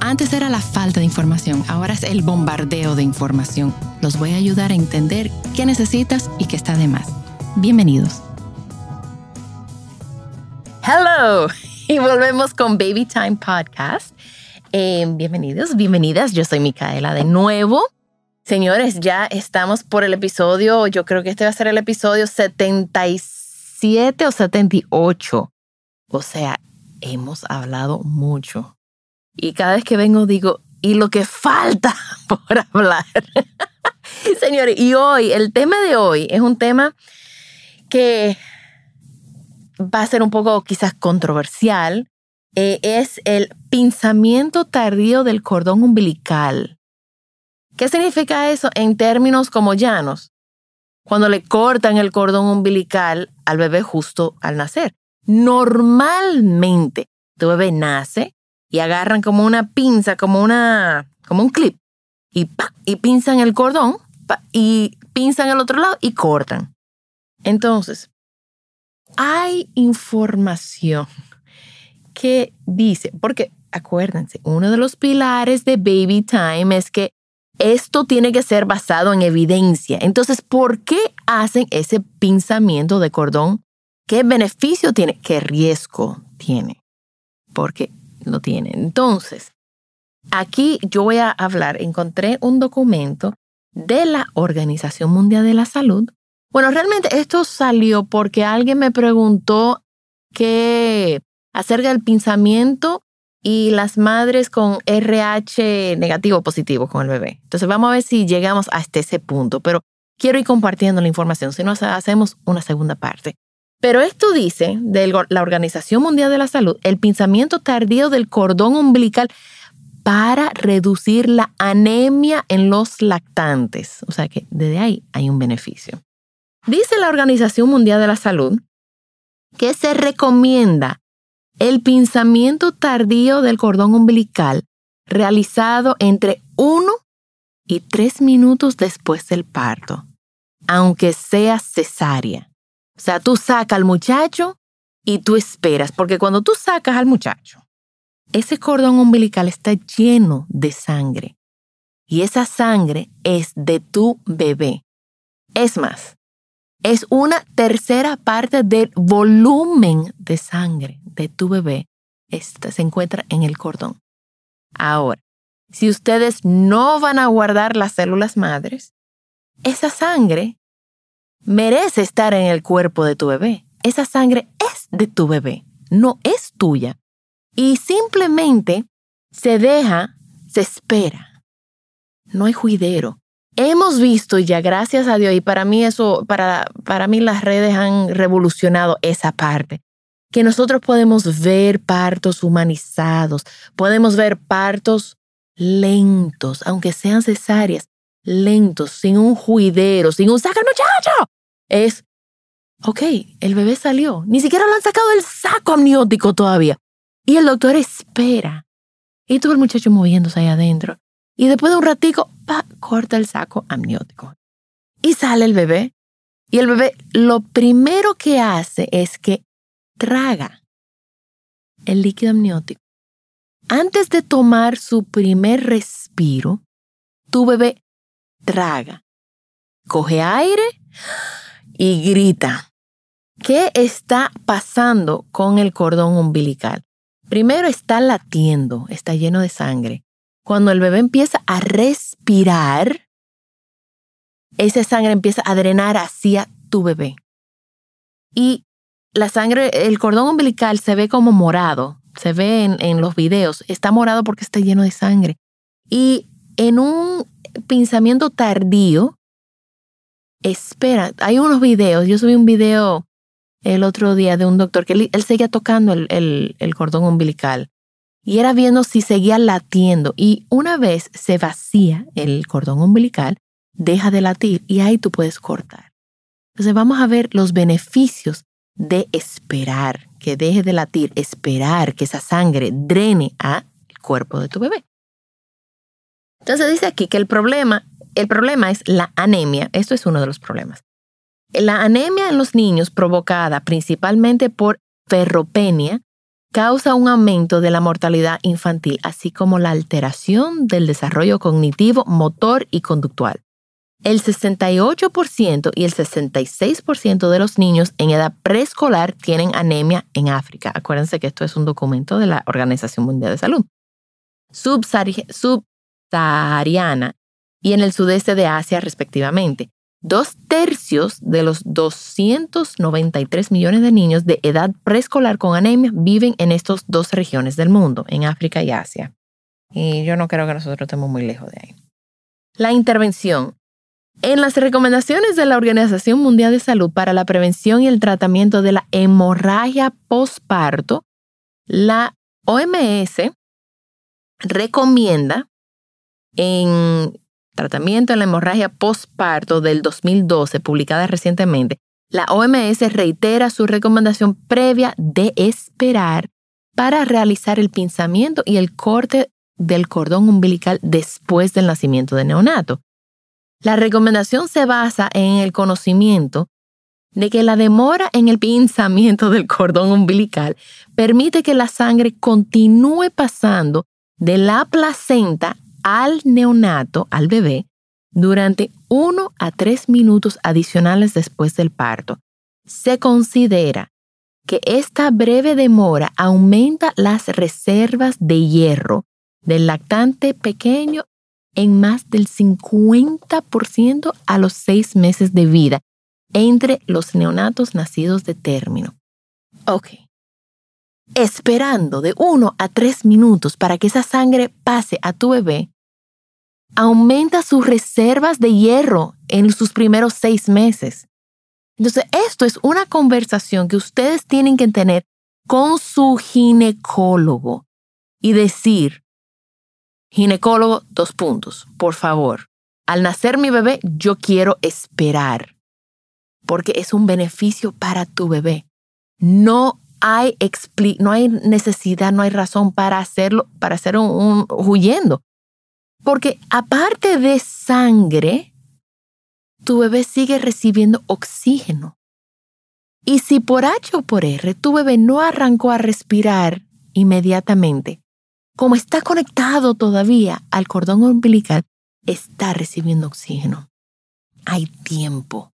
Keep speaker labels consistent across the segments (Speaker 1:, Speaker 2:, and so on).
Speaker 1: Antes era la falta de información, ahora es el bombardeo de información. Los voy a ayudar a entender qué necesitas y qué está de más. Bienvenidos. Hello y volvemos con Baby Time Podcast. Eh, bienvenidos, bienvenidas. Yo soy Micaela de nuevo. Señores, ya estamos por el episodio, yo creo que este va a ser el episodio 77 o 78. O sea, hemos hablado mucho. Y cada vez que vengo digo, y lo que falta por hablar. Señores, y hoy, el tema de hoy es un tema que va a ser un poco quizás controversial. Eh, es el pinzamiento tardío del cordón umbilical. ¿Qué significa eso en términos como llanos? Cuando le cortan el cordón umbilical al bebé justo al nacer. Normalmente, tu bebé nace y agarran como una pinza, como una, como un clip y y pinzan el cordón y pinzan el otro lado y cortan. Entonces, hay información que dice, porque acuérdense, uno de los pilares de Baby Time es que esto tiene que ser basado en evidencia. Entonces, ¿por qué hacen ese pinzamiento de cordón? ¿Qué beneficio tiene? ¿Qué riesgo tiene? Porque lo tiene. Entonces, aquí yo voy a hablar, encontré un documento de la Organización Mundial de la Salud. Bueno, realmente esto salió porque alguien me preguntó qué acerca del pinzamiento y las madres con RH negativo o positivo con el bebé. Entonces vamos a ver si llegamos hasta ese punto, pero quiero ir compartiendo la información, si no hacemos una segunda parte. Pero esto dice de la Organización Mundial de la Salud, el pinzamiento tardío del cordón umbilical para reducir la anemia en los lactantes. O sea que desde ahí hay un beneficio. Dice la Organización Mundial de la Salud que se recomienda el pinzamiento tardío del cordón umbilical realizado entre 1 y 3 minutos después del parto, aunque sea cesárea. O sea, tú sacas al muchacho y tú esperas, porque cuando tú sacas al muchacho, ese cordón umbilical está lleno de sangre y esa sangre es de tu bebé. Es más, es una tercera parte del volumen de sangre de tu bebé. Esta se encuentra en el cordón. Ahora, si ustedes no van a guardar las células madres, esa sangre merece estar en el cuerpo de tu bebé. Esa sangre es de tu bebé, no es tuya. Y simplemente se deja, se espera. No hay juidero hemos visto ya, gracias a Dios, y para mí eso, para, para mí las redes han revolucionado esa parte, que nosotros podemos ver partos humanizados, podemos ver partos lentos, aunque sean cesáreas, lentos, sin un juidero, sin un saca muchacho. Es, ok, el bebé salió, ni siquiera lo han sacado del saco amniótico todavía. Y el doctor espera. Y todo el muchacho moviéndose ahí adentro. Y después de un ratico, pa, corta el saco amniótico. Y sale el bebé. Y el bebé lo primero que hace es que traga el líquido amniótico. Antes de tomar su primer respiro, tu bebé traga, coge aire y grita. ¿Qué está pasando con el cordón umbilical? Primero está latiendo, está lleno de sangre cuando el bebé empieza a respirar, esa sangre empieza a drenar hacia tu bebé. Y la sangre, el cordón umbilical se ve como morado, se ve en, en los videos, está morado porque está lleno de sangre. Y en un pensamiento tardío, espera, hay unos videos, yo subí un video el otro día de un doctor que él, seguía tocando el, el, cordón umbilical y era viendo si seguía latiendo y una vez se vacía el cordón umbilical, deja de latir y ahí tú puedes cortar. Entonces vamos a ver los beneficios de esperar, que deje de latir, esperar que esa sangre drene al cuerpo de tu bebé. Entonces dice aquí que el problema, el problema es la anemia. Esto es uno de los problemas. La anemia en los niños provocada principalmente por ferropenia causa un aumento de la mortalidad infantil, así como la alteración del desarrollo cognitivo, motor y conductual. El 68% y el 66% de los niños en edad preescolar tienen anemia en África. Acuérdense que esto es un documento de la Organización Mundial de Salud. Subsahariana y en el sudeste de Asia respectivamente. Dos tercios de los 293 millones de niños de edad preescolar con anemia viven en estas dos regiones del mundo, en África y Asia. Y yo no creo que nosotros estemos muy lejos de ahí. La intervención. En las recomendaciones de la Organización Mundial de Salud para la prevención y el tratamiento de la hemorragia postparto, la OMS recomienda en Tratamiento de la hemorragia postparto del 2012, publicada recientemente, la OMS reitera su recomendación previa de esperar para realizar el pinzamiento y el corte del cordón umbilical después del nacimiento del neonato. La recomendación se basa en el conocimiento de que la demora en el pinzamiento del cordón umbilical permite que la sangre continúe pasando de la placenta al neonato, al bebé, durante uno a tres minutos adicionales después del parto. Se considera que esta breve demora aumenta las reservas de hierro del lactante pequeño en más del 50% a los seis meses de vida entre los neonatos nacidos de término. Ok. Esperando de uno a tres minutos para que esa sangre pase a tu bebé, aumenta sus reservas de hierro en sus primeros seis meses. Entonces, esto es una conversación que ustedes tienen que tener con su ginecólogo y decir, ginecólogo, dos puntos, por favor, al nacer mi bebé, yo quiero esperar, porque es un beneficio para tu bebé. No hay, no hay necesidad, no hay razón para hacerlo, para hacer un huyendo. Porque aparte de sangre, tu bebé sigue recibiendo oxígeno. Y si por H o por R tu bebé no arrancó a respirar inmediatamente, como está conectado todavía al cordón umbilical, está recibiendo oxígeno. Hay tiempo.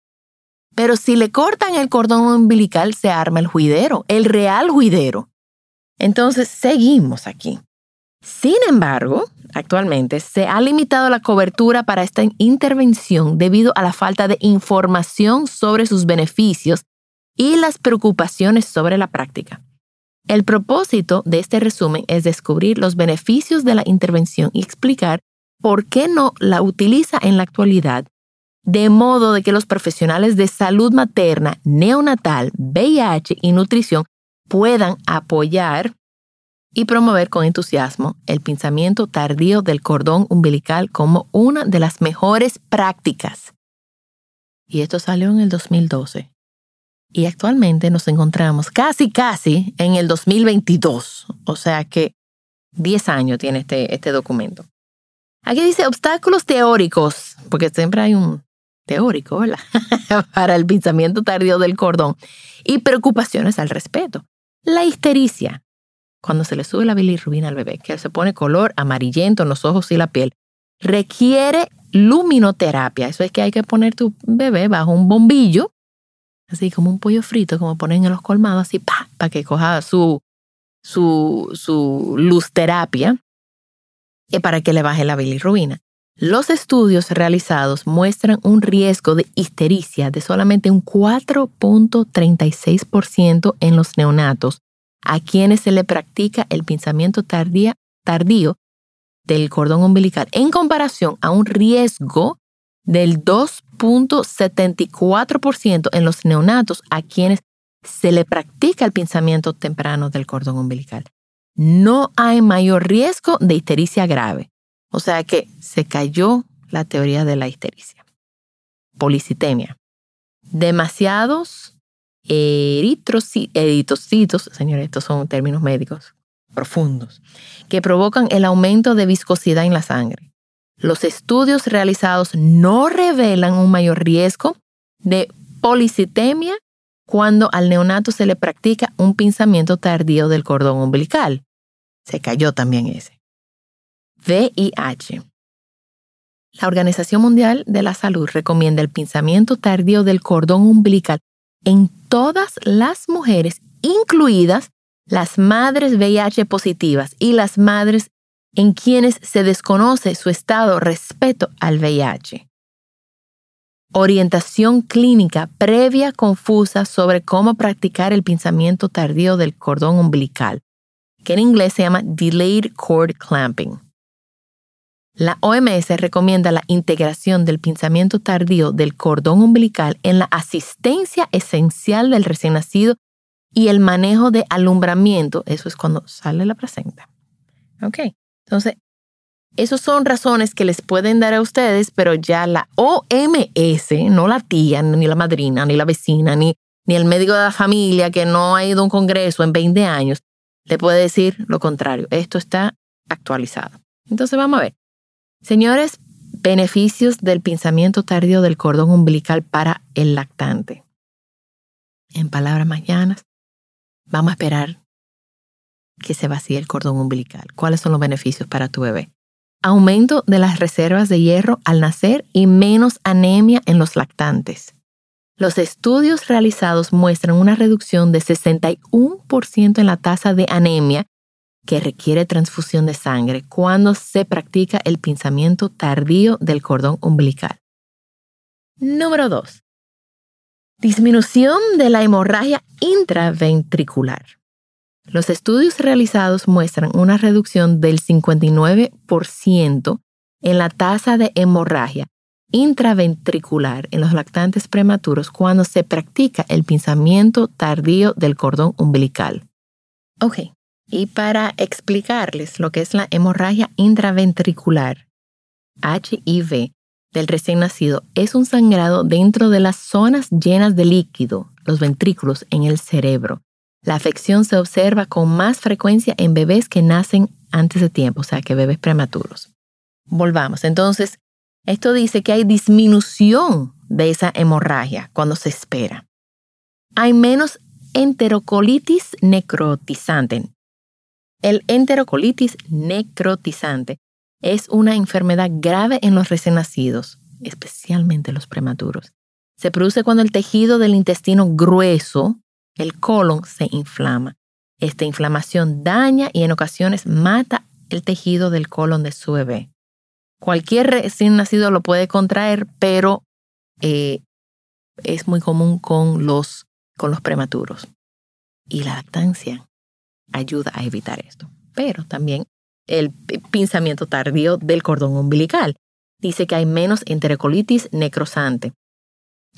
Speaker 1: Pero si le cortan el cordón umbilical, se arma el juidero, el real juidero. Entonces, seguimos aquí. Sin embargo, actualmente se ha limitado la cobertura para esta intervención debido a la falta de información sobre sus beneficios y las preocupaciones sobre la práctica. El propósito de este resumen es descubrir los beneficios de la intervención y explicar por qué no la utiliza en la actualidad, de modo de que los profesionales de salud materna, neonatal, VIH y nutrición puedan apoyar y promover con entusiasmo el pensamiento tardío del cordón umbilical como una de las mejores prácticas. Y esto salió en el 2012. Y actualmente nos encontramos casi, casi en el 2022. O sea que 10 años tiene este, este documento. Aquí dice obstáculos teóricos, porque siempre hay un teórico, ¿verdad? Para el pensamiento tardío del cordón y preocupaciones al respeto. La histericia, cuando se le sube la bilirrubina al bebé, que se pone color amarillento en los ojos y la piel, requiere luminoterapia. Eso es que hay que poner tu bebé bajo un bombillo, así como un pollo frito, como ponen en los colmados, así, para que coja su, su, su luz terapia y para que le baje la bilirrubina. Los estudios realizados muestran un riesgo de histericia de solamente un 4.36% en los neonatos a quienes se le practica el pinzamiento tardío del cordón umbilical en comparación a un riesgo del 2.74% en los neonatos a quienes se le practica el pinzamiento temprano del cordón umbilical. No hay mayor riesgo de histericia grave. O sea que se cayó la teoría de la histericia. Policitemia. Demasiados eritrocitos, señores, estos son términos médicos profundos, que provocan el aumento de viscosidad en la sangre. Los estudios realizados no revelan un mayor riesgo de policitemia cuando al neonato se le practica un pinzamiento tardío del cordón umbilical. Se cayó también ese. VIH. La Organización Mundial de la Salud recomienda el pinzamiento tardío del cordón umbilical en todas las mujeres, incluidas las madres VIH positivas y las madres en quienes se desconoce su estado respecto al VIH. Orientación clínica previa confusa sobre cómo practicar el pinzamiento tardío del cordón umbilical, que en inglés se llama Delayed Cord Clamping. La OMS recomienda la integración del pinzamiento tardío del cordón umbilical en la asistencia esencial del recién nacido y el manejo de alumbramiento, eso es cuando sale la placenta. Ok, entonces, esas son razones que les pueden dar a ustedes, pero ya la OMS, no la tía, ni la madrina, ni la vecina, ni, ni el médico de la familia que no ha ido a un congreso en 20 años, le puede decir lo contrario. Esto está actualizado. Entonces, vamos a ver. Señores, beneficios del pinzamiento tardío del cordón umbilical para el lactante. En palabras más llanas, vamos a esperar que se vacíe el cordón umbilical. ¿Cuáles son los beneficios para tu bebé? Aumento de las reservas de hierro al nacer y menos anemia en los lactantes. Los estudios realizados muestran una reducción de 61% en la tasa de anemia que requiere transfusión de sangre cuando se practica el pinzamiento tardío del cordón umbilical. Número 2. Disminución de la hemorragia intraventricular. Los estudios realizados muestran una reducción del 59% en la tasa de hemorragia intraventricular en los lactantes prematuros cuando se practica el pinzamiento tardío del cordón umbilical. Ok, y para explicarles lo que es la hemorragia intraventricular, HIV, del recién nacido, es un sangrado dentro de las zonas llenas de líquido, los ventrículos, en el cerebro. La afección se observa con más frecuencia en bebés que nacen antes de tiempo, o sea, que bebés prematuros. Volvamos. Entonces, esto dice que hay disminución de esa hemorragia cuando se espera. Hay menos enterocolitis necrotizante. El enterocolitis necrotizante es una enfermedad grave en los recién nacidos, especialmente los prematuros. Se produce cuando el tejido del intestino grueso, el colon, se inflama. Esta inflamación daña y en ocasiones mata el tejido del colon de su bebé. Cualquier recién nacido lo puede contraer, pero eh, es muy común con los, con los prematuros. Y la lactancia ayuda a evitar esto. Pero también el pinzamiento tardío del cordón umbilical. Dice que hay menos enterocolitis necrosante.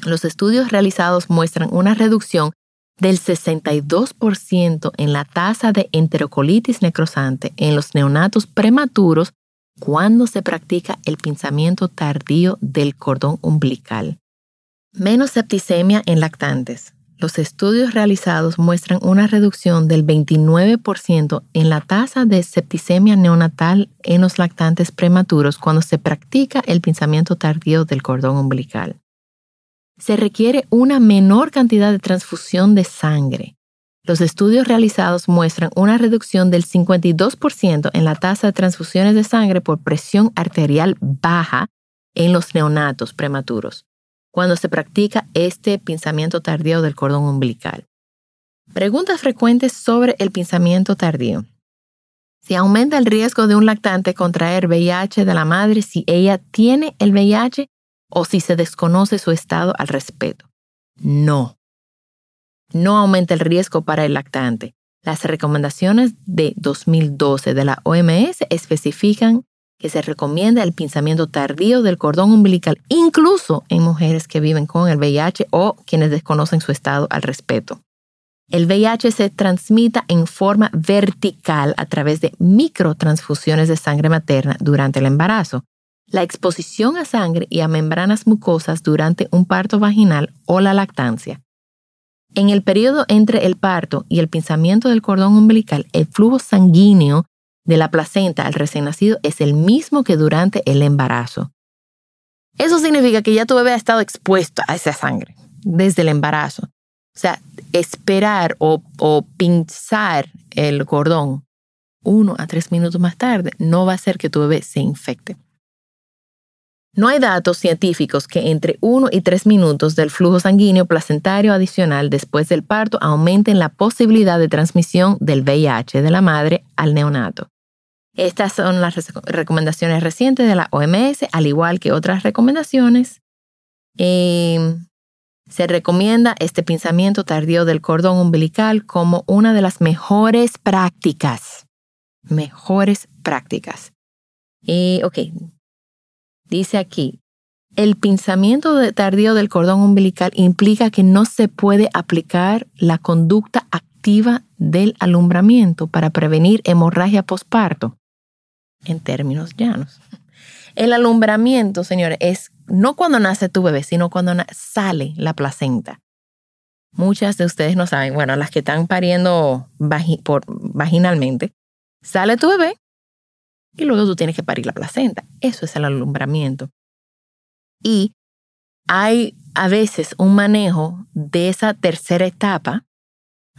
Speaker 1: Los estudios realizados muestran una reducción del 62% en la tasa de enterocolitis necrosante en los neonatos prematuros cuando se practica el pinzamiento tardío del cordón umbilical. Menos septicemia en lactantes. Los estudios realizados muestran una reducción del 29% en la tasa de septicemia neonatal en los lactantes prematuros cuando se practica el pinzamiento tardío del cordón umbilical. Se requiere una menor cantidad de transfusión de sangre. Los estudios realizados muestran una reducción del 52% en la tasa de transfusiones de sangre por presión arterial baja en los neonatos prematuros cuando se practica este pinzamiento tardío del cordón umbilical. Preguntas frecuentes sobre el pinzamiento tardío. Si aumenta el riesgo de un lactante contraer VIH de la madre si ella tiene el VIH o si se desconoce su estado al respecto. No. No aumenta el riesgo para el lactante. Las recomendaciones de 2012 de la OMS especifican que se recomienda el pinzamiento tardío del cordón umbilical, incluso en mujeres que viven con el VIH o quienes desconocen su estado al respecto. El VIH se transmita en forma vertical a través de microtransfusiones de sangre materna durante el embarazo. La exposición a sangre y a membranas mucosas durante un parto vaginal o la lactancia. En el periodo entre el parto y el pinzamiento del cordón umbilical, el flujo sanguíneo de la placenta al recién nacido es el mismo que durante el embarazo. Eso significa que ya tu bebé ha estado expuesto a esa sangre desde el embarazo. O sea, esperar o, pinzar el cordón uno a tres minutos más tarde no va a hacer que tu bebé se infecte. No hay datos científicos que entre uno y tres minutos del flujo sanguíneo placentario adicional después del parto aumenten la posibilidad de transmisión del VIH de la madre al neonato. Estas son las recomendaciones recientes de la OMS, al igual que otras recomendaciones. Eh, se recomienda este pinzamiento tardío del cordón umbilical como una de las mejores prácticas. Mejores prácticas. Y, ok, dice aquí, el pinzamiento tardío del cordón umbilical implica que no se puede aplicar la conducta activa del alumbramiento para prevenir hemorragia posparto, en términos llanos. El alumbramiento, señores, es no cuando nace tu bebé, sino cuando sale la placenta. Muchas de ustedes no saben, bueno, las que están pariendo vaginalmente, sale tu bebé y luego tú tienes que parir la placenta. Eso es el alumbramiento. Y hay a veces un manejo de esa tercera etapa,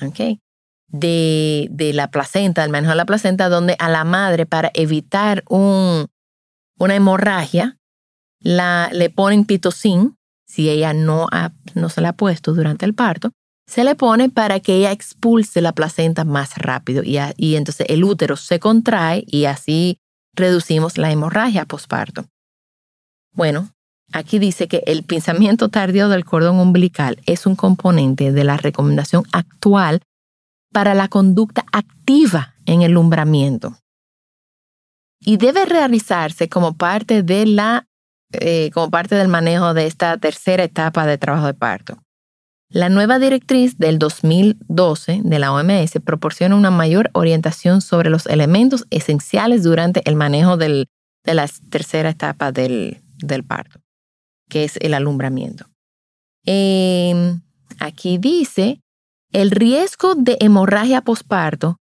Speaker 1: ¿ok? De, de la placenta, el manejo de la placenta, donde a la madre, para evitar un, una hemorragia, la, le ponen pitocin, si ella no, no se la ha puesto durante el parto, se le pone para que ella expulse la placenta más rápido y, y entonces el útero se contrae y así reducimos la hemorragia posparto. Bueno, aquí dice que el pinzamiento tardío del cordón umbilical es un componente de la recomendación actual para la conducta activa en el lumbramiento y debe realizarse como parte de la eh, como parte del manejo de esta tercera etapa de trabajo de parto. La nueva directriz del 2012 de la OMS proporciona una mayor orientación sobre los elementos esenciales durante el manejo de la tercera etapa del, parto, que es el alumbramiento. Em, aquí dice, el riesgo de hemorragia posparto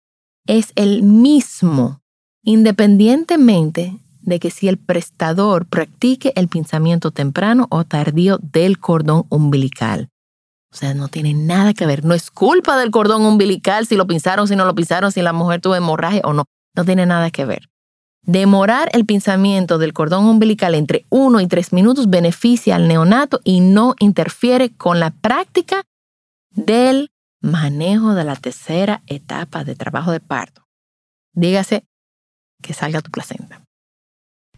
Speaker 1: es el mismo independientemente de que si el prestador practique el pinzamiento temprano o tardío del cordón umbilical. O sea, no tiene nada que ver. No es culpa del cordón umbilical si lo pinzaron, si no lo pinzaron, si la mujer tuvo hemorragia o no. No tiene nada que ver. Demorar el pinzamiento del cordón umbilical entre 1 y 3 minutos beneficia al neonato y no interfiere con la práctica del manejo de la tercera etapa de trabajo de parto. Dígase que salga tu placenta.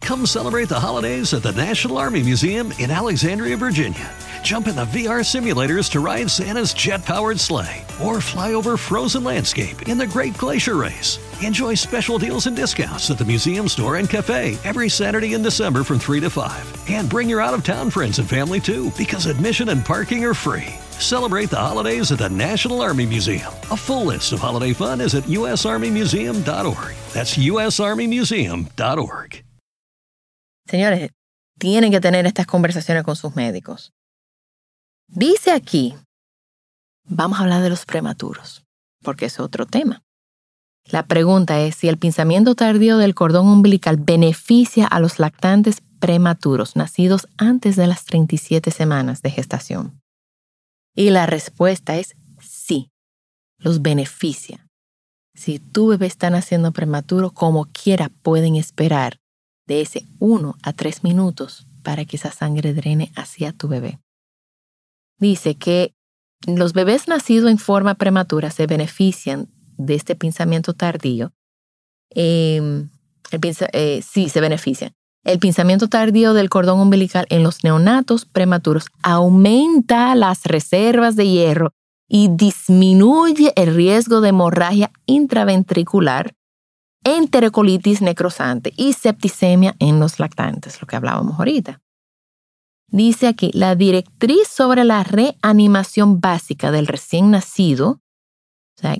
Speaker 2: Come celebrate the holidays at the National Army Museum in Alexandria, Virginia. Jump in the VR simulators to ride Santa's jet powered sleigh or fly over frozen landscape in the Great Glacier Race. Enjoy special deals and discounts at the museum store and cafe every Saturday in December from 3 to 5. And bring your out of town friends and family too because admission and parking are free. Celebrate the holidays at the National Army Museum. A full list of holiday fun is at usarmymuseum.org. That's usarmymuseum.org.
Speaker 1: Señores, tienen que tener estas conversaciones con sus médicos. Dice aquí, vamos a hablar de los prematuros, porque es otro tema. La pregunta es si el pinzamiento tardío del cordón umbilical beneficia a los lactantes prematuros nacidos antes de las 37 semanas de gestación. Y la respuesta es sí, los beneficia. Si tu bebé está naciendo prematuro, como quiera pueden esperar de ese 1 a 3 minutos para que esa sangre drene hacia tu bebé. Dice que los bebés nacidos en forma prematura se benefician de este pinzamiento tardío pinza- eh, sí se benefician. El pinzamiento tardío del cordón umbilical en los neonatos prematuros aumenta las reservas de hierro y disminuye el riesgo de hemorragia intraventricular, enterocolitis necrosante y septicemia en los lactantes, lo que hablábamos ahorita. Dice aquí, la directriz sobre la reanimación básica del recién nacido,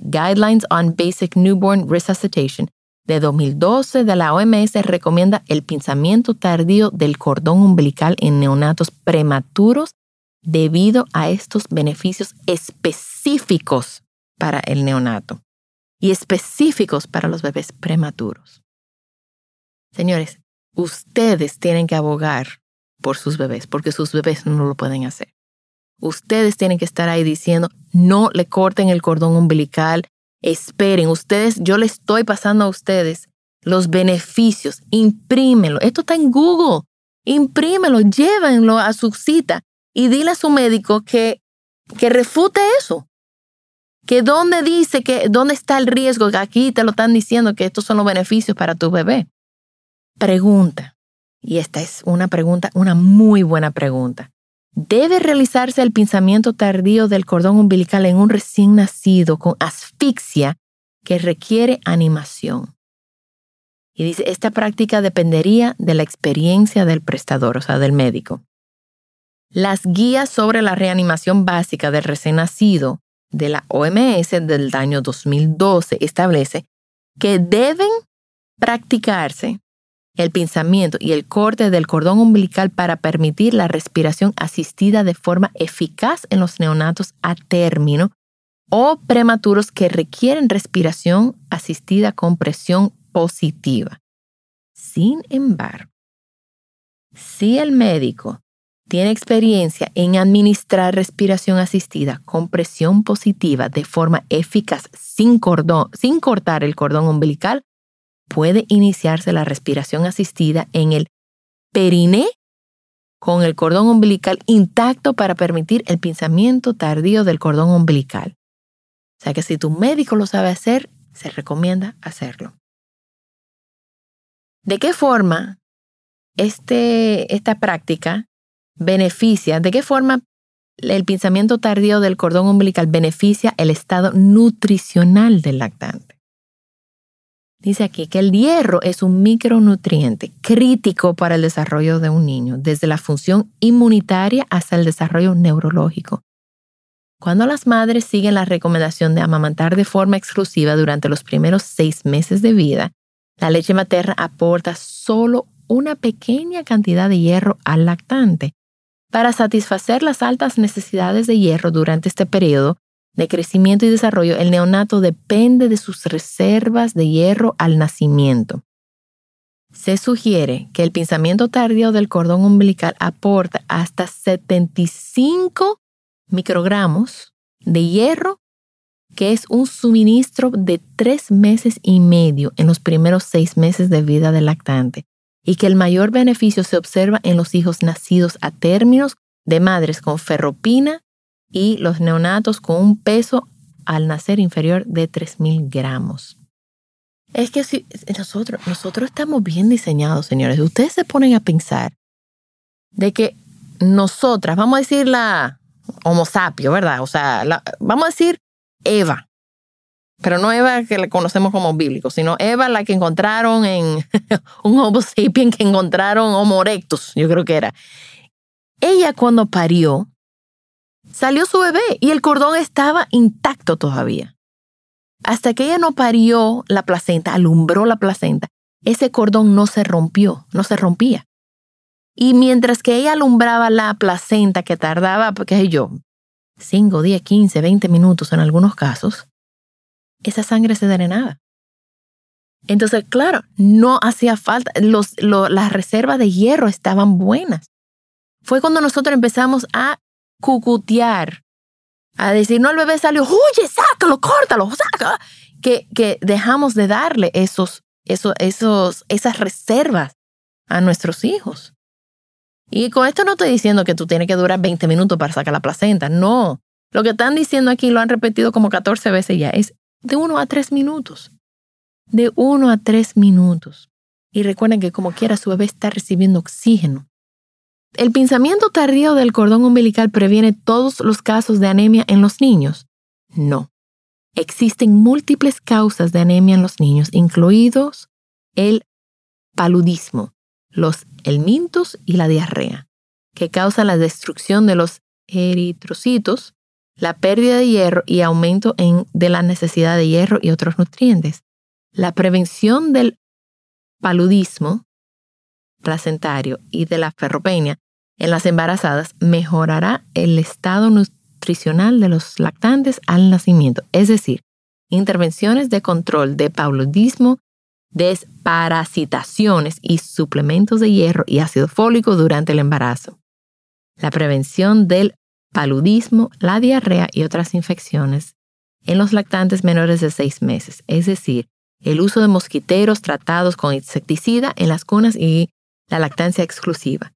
Speaker 1: Guidelines on Basic Newborn Resuscitation, de 2012 de la OMS recomienda el pinzamiento tardío del cordón umbilical en neonatos prematuros debido a estos beneficios específicos para el neonato y específicos para los bebés prematuros. Señores, ustedes tienen que abogar por sus bebés porque sus bebés no lo pueden hacer. Ustedes tienen que estar ahí diciendo, no le corten el cordón umbilical, esperen, ustedes, yo le estoy pasando a ustedes los beneficios, imprímelo. Esto está en Google. Imprímelo, llévenlo a su cita y dile a su médico que, que refute eso. Que dónde dice que dónde está el riesgo, que aquí te lo están diciendo que estos son los beneficios para tu bebé. Pregunta, y esta es una pregunta, una muy buena pregunta. ¿Debe realizarse el pinzamiento tardío del cordón umbilical en un recién nacido con asfixia que requiere animación? Y dice, esta práctica dependería de la experiencia del prestador, o sea, del médico. Las guías sobre la reanimación básica del recién nacido de la OMS del año 2012 establece que deben practicarse el pinzamiento y el corte del cordón umbilical para permitir la respiración asistida de forma eficaz en los neonatos a término o prematuros que requieren respiración asistida con presión positiva. Sin embargo, si el médico tiene experiencia en administrar respiración asistida con presión positiva de forma eficaz sin, cortar el cordón umbilical, puede iniciarse la respiración asistida en el periné con el cordón umbilical intacto para permitir el pinzamiento tardío del cordón umbilical. O sea que si tu médico lo sabe hacer, se recomienda hacerlo. ¿De qué forma este, esta práctica beneficia, de qué forma el pinzamiento tardío del cordón umbilical beneficia el estado nutricional del lactante? Dice aquí que el hierro es un micronutriente crítico para el desarrollo de un niño, desde la función inmunitaria hasta el desarrollo neurológico. Cuando las madres siguen la recomendación de amamantar de forma exclusiva durante los primeros seis meses de vida, la leche materna aporta solo una pequeña cantidad de hierro al lactante. Para satisfacer las altas necesidades de hierro durante este periodo, de crecimiento y desarrollo, el neonato depende de sus reservas de hierro al nacimiento. Se sugiere que el pinzamiento tardío del cordón umbilical aporta hasta 75 microgramos de hierro, que es un suministro de tres meses y medio en los primeros seis meses de vida del lactante, y que el mayor beneficio se observa en los hijos nacidos a términos de madres con ferropina y los neonatos con un peso al nacer inferior de 3.000 gramos. Es que si nosotros, nosotros estamos bien diseñados, señores. Ustedes se ponen a pensar de que nosotras, vamos a decir la Homo sapio, ¿verdad? O sea, la, vamos a decir Eva, pero no Eva que le conocemos como bíblico, sino Eva la que encontraron en un Homo sapien que encontraron Homo erectus, yo creo que era. Ella cuando parió, salió su bebé y el cordón estaba intacto todavía. Hasta que ella no parió la placenta, alumbró la placenta, ese cordón no se rompió, no se rompía. Y mientras que ella alumbraba la placenta, que tardaba, qué sé yo, 5, 10, 15, 20 minutos en algunos casos, esa sangre se drenaba. Entonces, claro, no hacía falta, los, lo, las reservas de hierro estaban buenas. Fue cuando nosotros empezamos a cucutear, a decir, no, el bebé salió, huye, sácalo, córtalo, sácalo, que, que dejamos de darle esos, esos, esos, esas reservas a nuestros hijos. Y con esto no estoy diciendo que tú tienes que durar 20 minutos para sacar la placenta, no. Lo que están diciendo aquí, lo han repetido como 14 veces ya, es de 1 a 3 minutos. de 1 a 3 minutos. Y recuerden que como quiera su bebé está recibiendo oxígeno. ¿El pinzamiento tardío del cordón umbilical previene todos los casos de anemia en los niños? No. Existen múltiples causas de anemia en los niños, incluidos el paludismo, los helmintos y la diarrea, que causan la destrucción de los eritrocitos, la pérdida de hierro y aumento en, de la necesidad de hierro y otros nutrientes. La prevención del paludismo placentario y de la ferropenia en las embarazadas mejorará el estado nutricional de los lactantes al nacimiento, es decir, intervenciones de control de paludismo, desparasitaciones y suplementos de hierro y ácido fólico durante el embarazo. La prevención del paludismo, la diarrea y otras infecciones en los lactantes menores de seis meses, es decir, el uso de mosquiteros tratados con insecticida en las cunas y la lactancia exclusiva.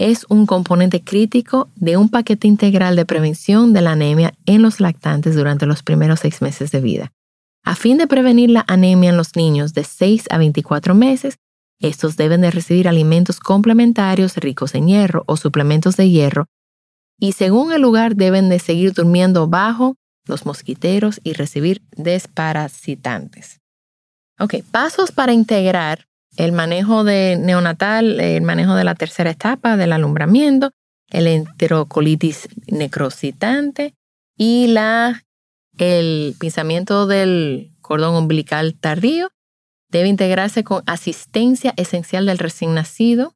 Speaker 1: Es un componente crítico de un paquete integral de prevención de la anemia en los lactantes durante los primeros seis meses de vida. A fin de prevenir la anemia en los niños de 6 a 24 meses, estos deben de recibir alimentos complementarios ricos en hierro o suplementos de hierro y según el lugar deben de seguir durmiendo bajo los mosquiteros y recibir desparasitantes. Ok, pasos para integrar el manejo de neonatal, el manejo de la tercera etapa del alumbramiento, el enterocolitis necrocitante y la, el pinzamiento del cordón umbilical tardío. Debe integrarse con asistencia esencial del recién nacido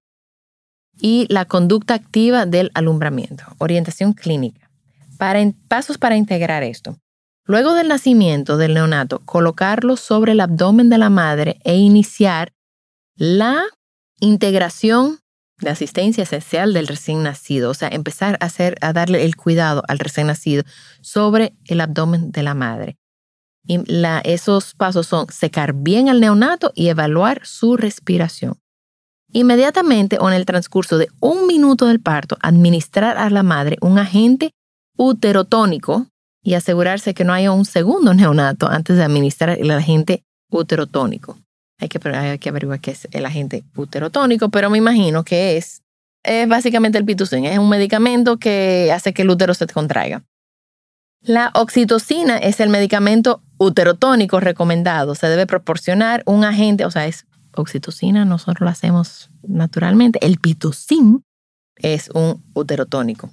Speaker 1: y la conducta activa del alumbramiento, orientación clínica. Para, pasos para integrar esto. Luego del nacimiento del neonato, colocarlo sobre el abdomen de la madre e iniciar la integración de asistencia esencial del recién nacido, o sea, empezar a, hacer, a darle el cuidado al recién nacido sobre el abdomen de la madre. Y esos pasos son secar bien al neonato y evaluar su respiración. Inmediatamente o en el transcurso de un minuto del parto, administrar a la madre un agente uterotónico y asegurarse que no haya un segundo neonato antes de administrar el agente uterotónico. Hay que, hay que averiguar qué es el agente uterotónico, pero me imagino que es, es básicamente el pitocin. Es un medicamento que hace que el útero se contraiga. La oxitocina es el medicamento uterotónico recomendado. Se debe proporcionar un agente, o sea, es oxitocina, nosotros lo hacemos naturalmente. El pitocin es un uterotónico.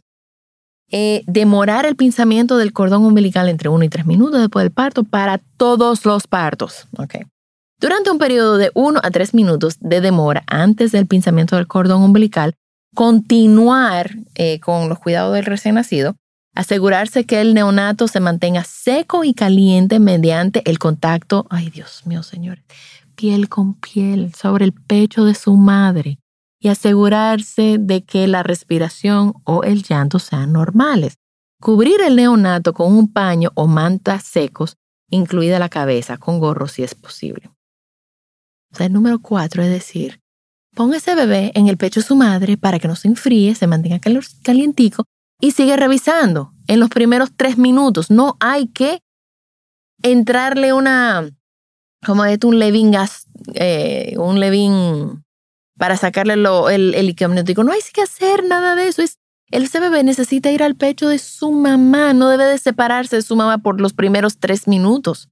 Speaker 1: Eh, demorar el pinzamiento del cordón umbilical entre 1 y 3 minutos después del parto para todos los partos. Durante un periodo de 1 a 3 minutos de demora antes del pinzamiento del cordón umbilical, continuar eh, con los cuidados del recién nacido, asegurarse que el neonato se mantenga seco y caliente mediante el contacto, ay Dios mío, señores, piel con piel sobre el pecho de su madre y asegurarse de que la respiración o el llanto sean normales. Cubrir el neonato con un paño o mantas secos, incluida la cabeza, con gorro si es posible. El número cuatro es decir, ponga ese bebé en el pecho de su madre para que no se enfríe, se mantenga calientico y sigue revisando en los primeros tres minutos. No hay que entrarle una, como es un levin gas, eh, un levin para sacarle el, el amniótico. No hay que hacer nada de eso. Es, ese bebé necesita ir al pecho de su mamá. No debe de separarse de su mamá por los primeros tres minutos,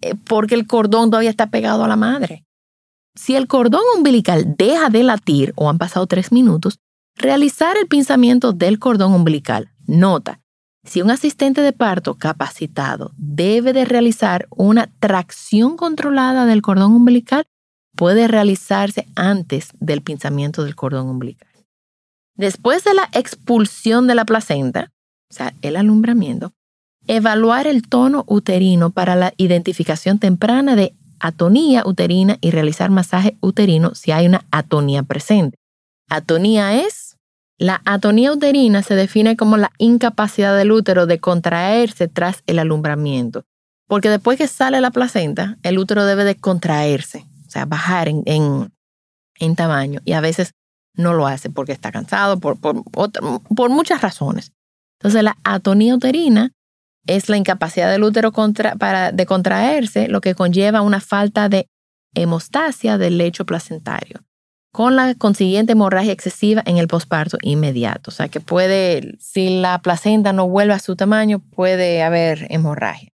Speaker 1: eh, porque el cordón todavía está pegado a la madre. Si el cordón umbilical deja de latir o han pasado tres minutos, realizar el pinzamiento del cordón umbilical. Nota, si un asistente de parto capacitado debe de realizar una tracción controlada del cordón umbilical, puede realizarse antes del pinzamiento del cordón umbilical. Después de la expulsión de la placenta, o sea, el alumbramiento, evaluar el tono uterino para la identificación temprana de atonía uterina y realizar masaje uterino si hay una atonía presente. Atonía es, la atonía uterina se define como la incapacidad del útero de contraerse tras el alumbramiento, porque después que sale la placenta, el útero debe de contraerse o sea, bajar en, en, tamaño. Y a veces no lo hace porque está cansado, por, por, muchas razones. Entonces la atonía uterina es la incapacidad del útero para, de contraerse, lo que conlleva una falta de hemostasia del lecho placentario, con la consiguiente hemorragia excesiva en el posparto inmediato. O sea que puede, si la placenta no vuelve a su tamaño, puede haber hemorragia.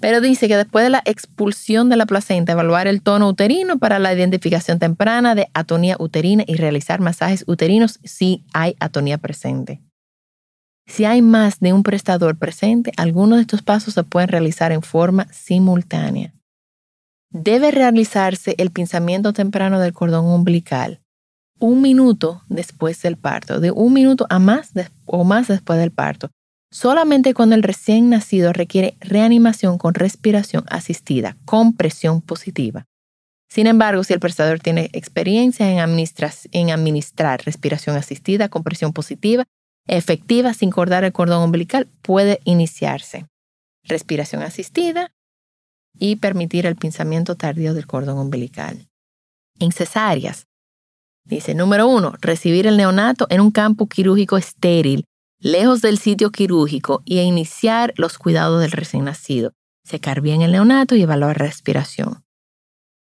Speaker 1: Pero dice que después de la expulsión de la placenta, evaluar el tono uterino para la identificación temprana de atonía uterina y realizar masajes uterinos si hay atonía presente. Si hay más de un prestador presente, algunos de estos pasos se pueden realizar en forma simultánea. Debe realizarse el pinzamiento temprano del cordón umbilical un minuto después del parto, de un minuto a más o más después del parto, solamente cuando el recién nacido requiere reanimación con respiración asistida, con presión positiva. Sin embargo, si el prestador tiene experiencia en administrar, en administrar respiración asistida con presión positiva, efectiva sin cortar el cordón umbilical, puede iniciarse. Respiración asistida y permitir el pinzamiento tardío del cordón umbilical. En cesáreas, dice número uno, recibir el neonato en un campo quirúrgico estéril, lejos del sitio quirúrgico y iniciar los cuidados del recién nacido. Secar bien el neonato y evaluar respiración.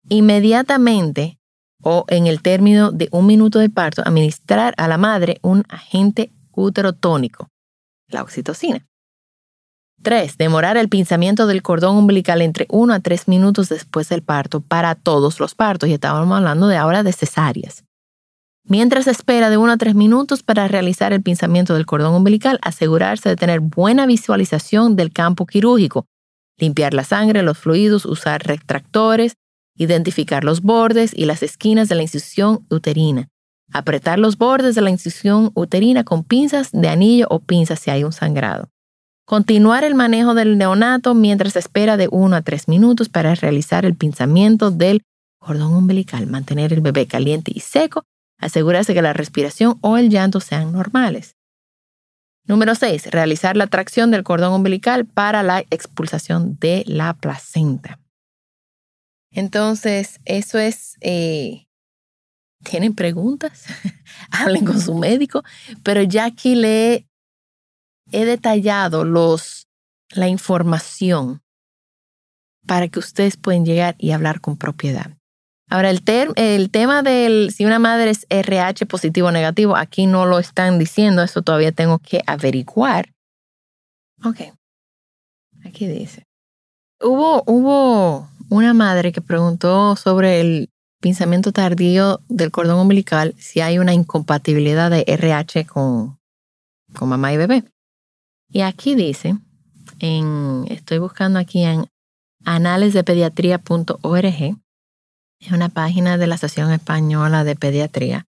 Speaker 1: Inmediatamente o en el término de un minuto de parto, administrar a la madre un agente útero tónico, la oxitocina. 3. Demorar el pinzamiento del cordón umbilical entre 1 a 3 minutos después del parto para todos los partos. Y estábamos hablando de ahora de cesáreas. Mientras espera de 1 a 3 minutos para realizar el pinzamiento del cordón umbilical, asegurarse de tener buena visualización del campo quirúrgico, limpiar la sangre, los fluidos, usar retractores, identificar los bordes y las esquinas de la incisión uterina, Apretar los bordes de la incisión uterina con pinzas de anillo o pinzas si hay un sangrado. Continuar el manejo del neonato mientras espera de 1 a 3 minutos para realizar el pinzamiento del cordón umbilical. Mantener el bebé caliente y seco. Asegurarse que la respiración o el llanto sean normales. Número 6. Realizar la tracción del cordón umbilical para la expulsación de la placenta. Entonces, eso es eh, tienen preguntas, hablen con su médico, pero ya aquí le he detallado los, la información para que ustedes puedan llegar y hablar con propiedad. Ahora, el, el tema del si una madre es RH positivo o negativo, aquí no lo están diciendo, eso todavía tengo que averiguar. Ok, aquí dice. Hubo, hubo una madre que preguntó sobre el pinzamiento tardío del cordón umbilical si hay una incompatibilidad de RH con, con mamá y bebé. Y aquí dice, estoy buscando aquí en analesdepediatría.org, es una página de la Asociación Española de Pediatría.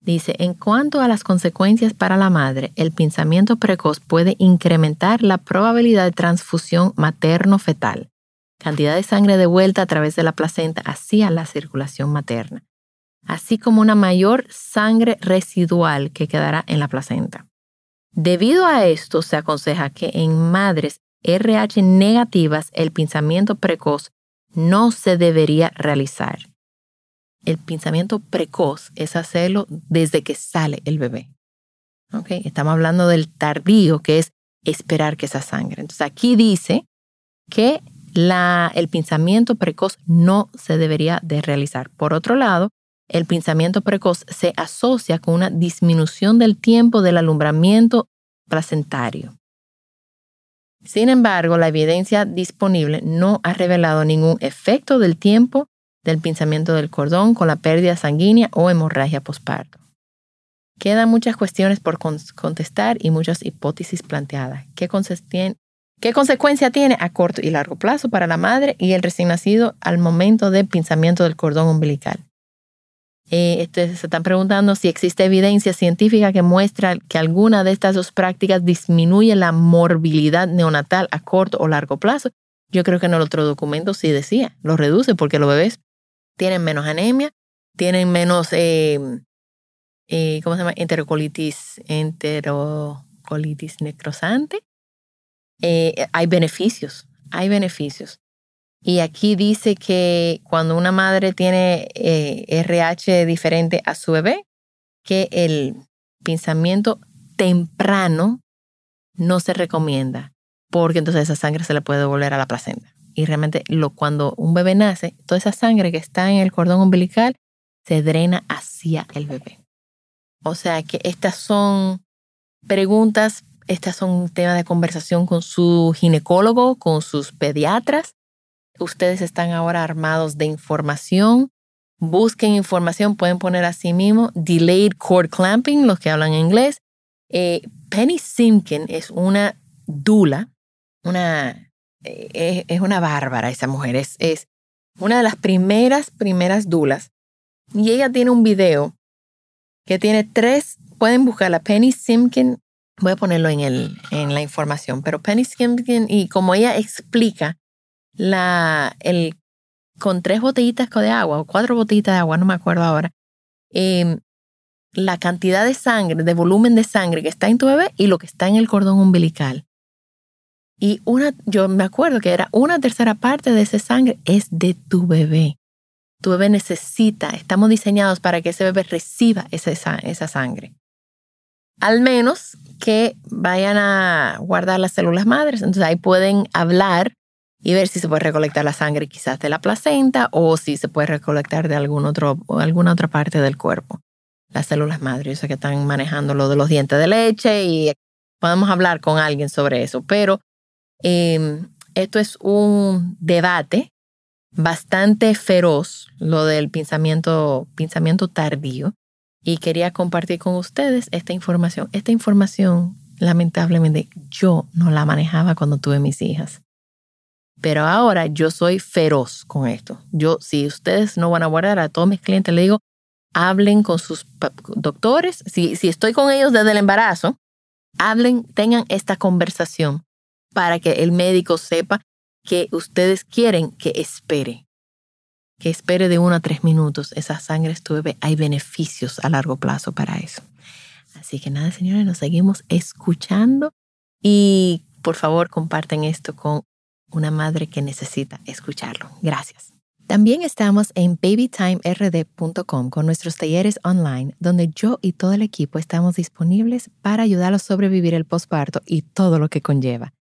Speaker 1: Dice, en cuanto a las consecuencias para la madre, el pinzamiento precoz puede incrementar la probabilidad de transfusión materno-fetal cantidad de sangre de vuelta a través de la placenta hacia la circulación materna, así como una mayor sangre residual que quedará en la placenta. Debido a esto, se aconseja que en madres RH negativas el pinzamiento precoz no se debería realizar. El pinzamiento precoz es hacerlo desde que sale el bebé. Estamos hablando del tardío, que es esperar que esa sangre. Entonces aquí dice que el pinzamiento precoz no se debería de realizar. Por otro lado, el pinzamiento precoz se asocia con una disminución del tiempo del alumbramiento placentario. Sin embargo, la evidencia disponible no ha revelado ningún efecto del tiempo del pinzamiento del cordón con la pérdida sanguínea o hemorragia posparto. Quedan muchas cuestiones por contestar y muchas hipótesis planteadas. ¿Qué, ¿Qué consecuencia tiene a corto y largo plazo para la madre y el recién nacido al momento del pinzamiento del cordón umbilical? Eh, se están preguntando si existe evidencia científica que muestra que alguna de estas dos prácticas disminuye la morbilidad neonatal a corto o largo plazo. Yo creo que en el otro documento sí decía, lo reduce porque los bebés tienen menos anemia, tienen menos, eh, eh, ¿cómo se llama? Enterocolitis, enterocolitis necrosante eh, hay beneficios, hay beneficios. Y aquí dice que cuando una madre tiene RH eh, diferente a su bebé, que el pensamiento temprano no se recomienda porque entonces esa sangre se le puede devolver a la placenta. Y realmente lo, cuando un bebé nace, toda esa sangre que está en el cordón umbilical se drena hacia el bebé. O sea que estas son preguntas, estas son temas de conversación con su ginecólogo, con sus pediatras. Ustedes están ahora armados de información. Busquen información, pueden poner así mismo delayed cord clamping, los que hablan inglés. Eh, Penny Simkin es una dula, una, eh, es, una bárbara esa mujer, es, es una de las primeras, primeras dulas. Y ella tiene un video que tiene tres, pueden buscarla, Penny Simkin, voy a ponerlo en, el, en la información, pero Penny Simkin, y como ella explica, la, el, con tres botellitas de agua o cuatro botellitas de agua, no me acuerdo ahora, em, la cantidad de sangre, de volumen de sangre que está en tu bebé y lo que está en el cordón umbilical. Y una, yo me acuerdo que era una tercera parte de esa sangre es de tu bebé. Tu bebé necesita, estamos diseñados para que ese bebé reciba esa, esa sangre. Al menos que vayan a guardar las células madres. Entonces ahí pueden hablar y ver si se puede recolectar la sangre quizás de la placenta o si se puede recolectar de algún otro, alguna otra parte del cuerpo. Las células madres, yo que están manejando lo de los dientes de leche y podemos hablar con alguien sobre eso, pero Em, esto es un debate bastante feroz, lo del pensamiento, pensamiento tardío, y quería compartir con ustedes esta información. Esta información, lamentablemente, yo no la manejaba cuando tuve mis hijas. Pero ahora yo soy feroz con esto. Yo, si ustedes no van a guardar a todos mis clientes, les digo, hablen con sus doctores. Si, si estoy con ellos desde el embarazo, hablen, tengan esta conversación para que el médico sepa que ustedes quieren que espere. Espere de uno a tres minutos. Esa sangre estuve, hay beneficios a largo plazo para eso. Así que nada, señores, nos seguimos escuchando y por favor comparten esto con una madre que necesita escucharlo. Gracias. También estamos en babytimerd.com con nuestros talleres online, donde yo y todo el equipo estamos disponibles para ayudarlos a sobrevivir el posparto y todo lo que conlleva.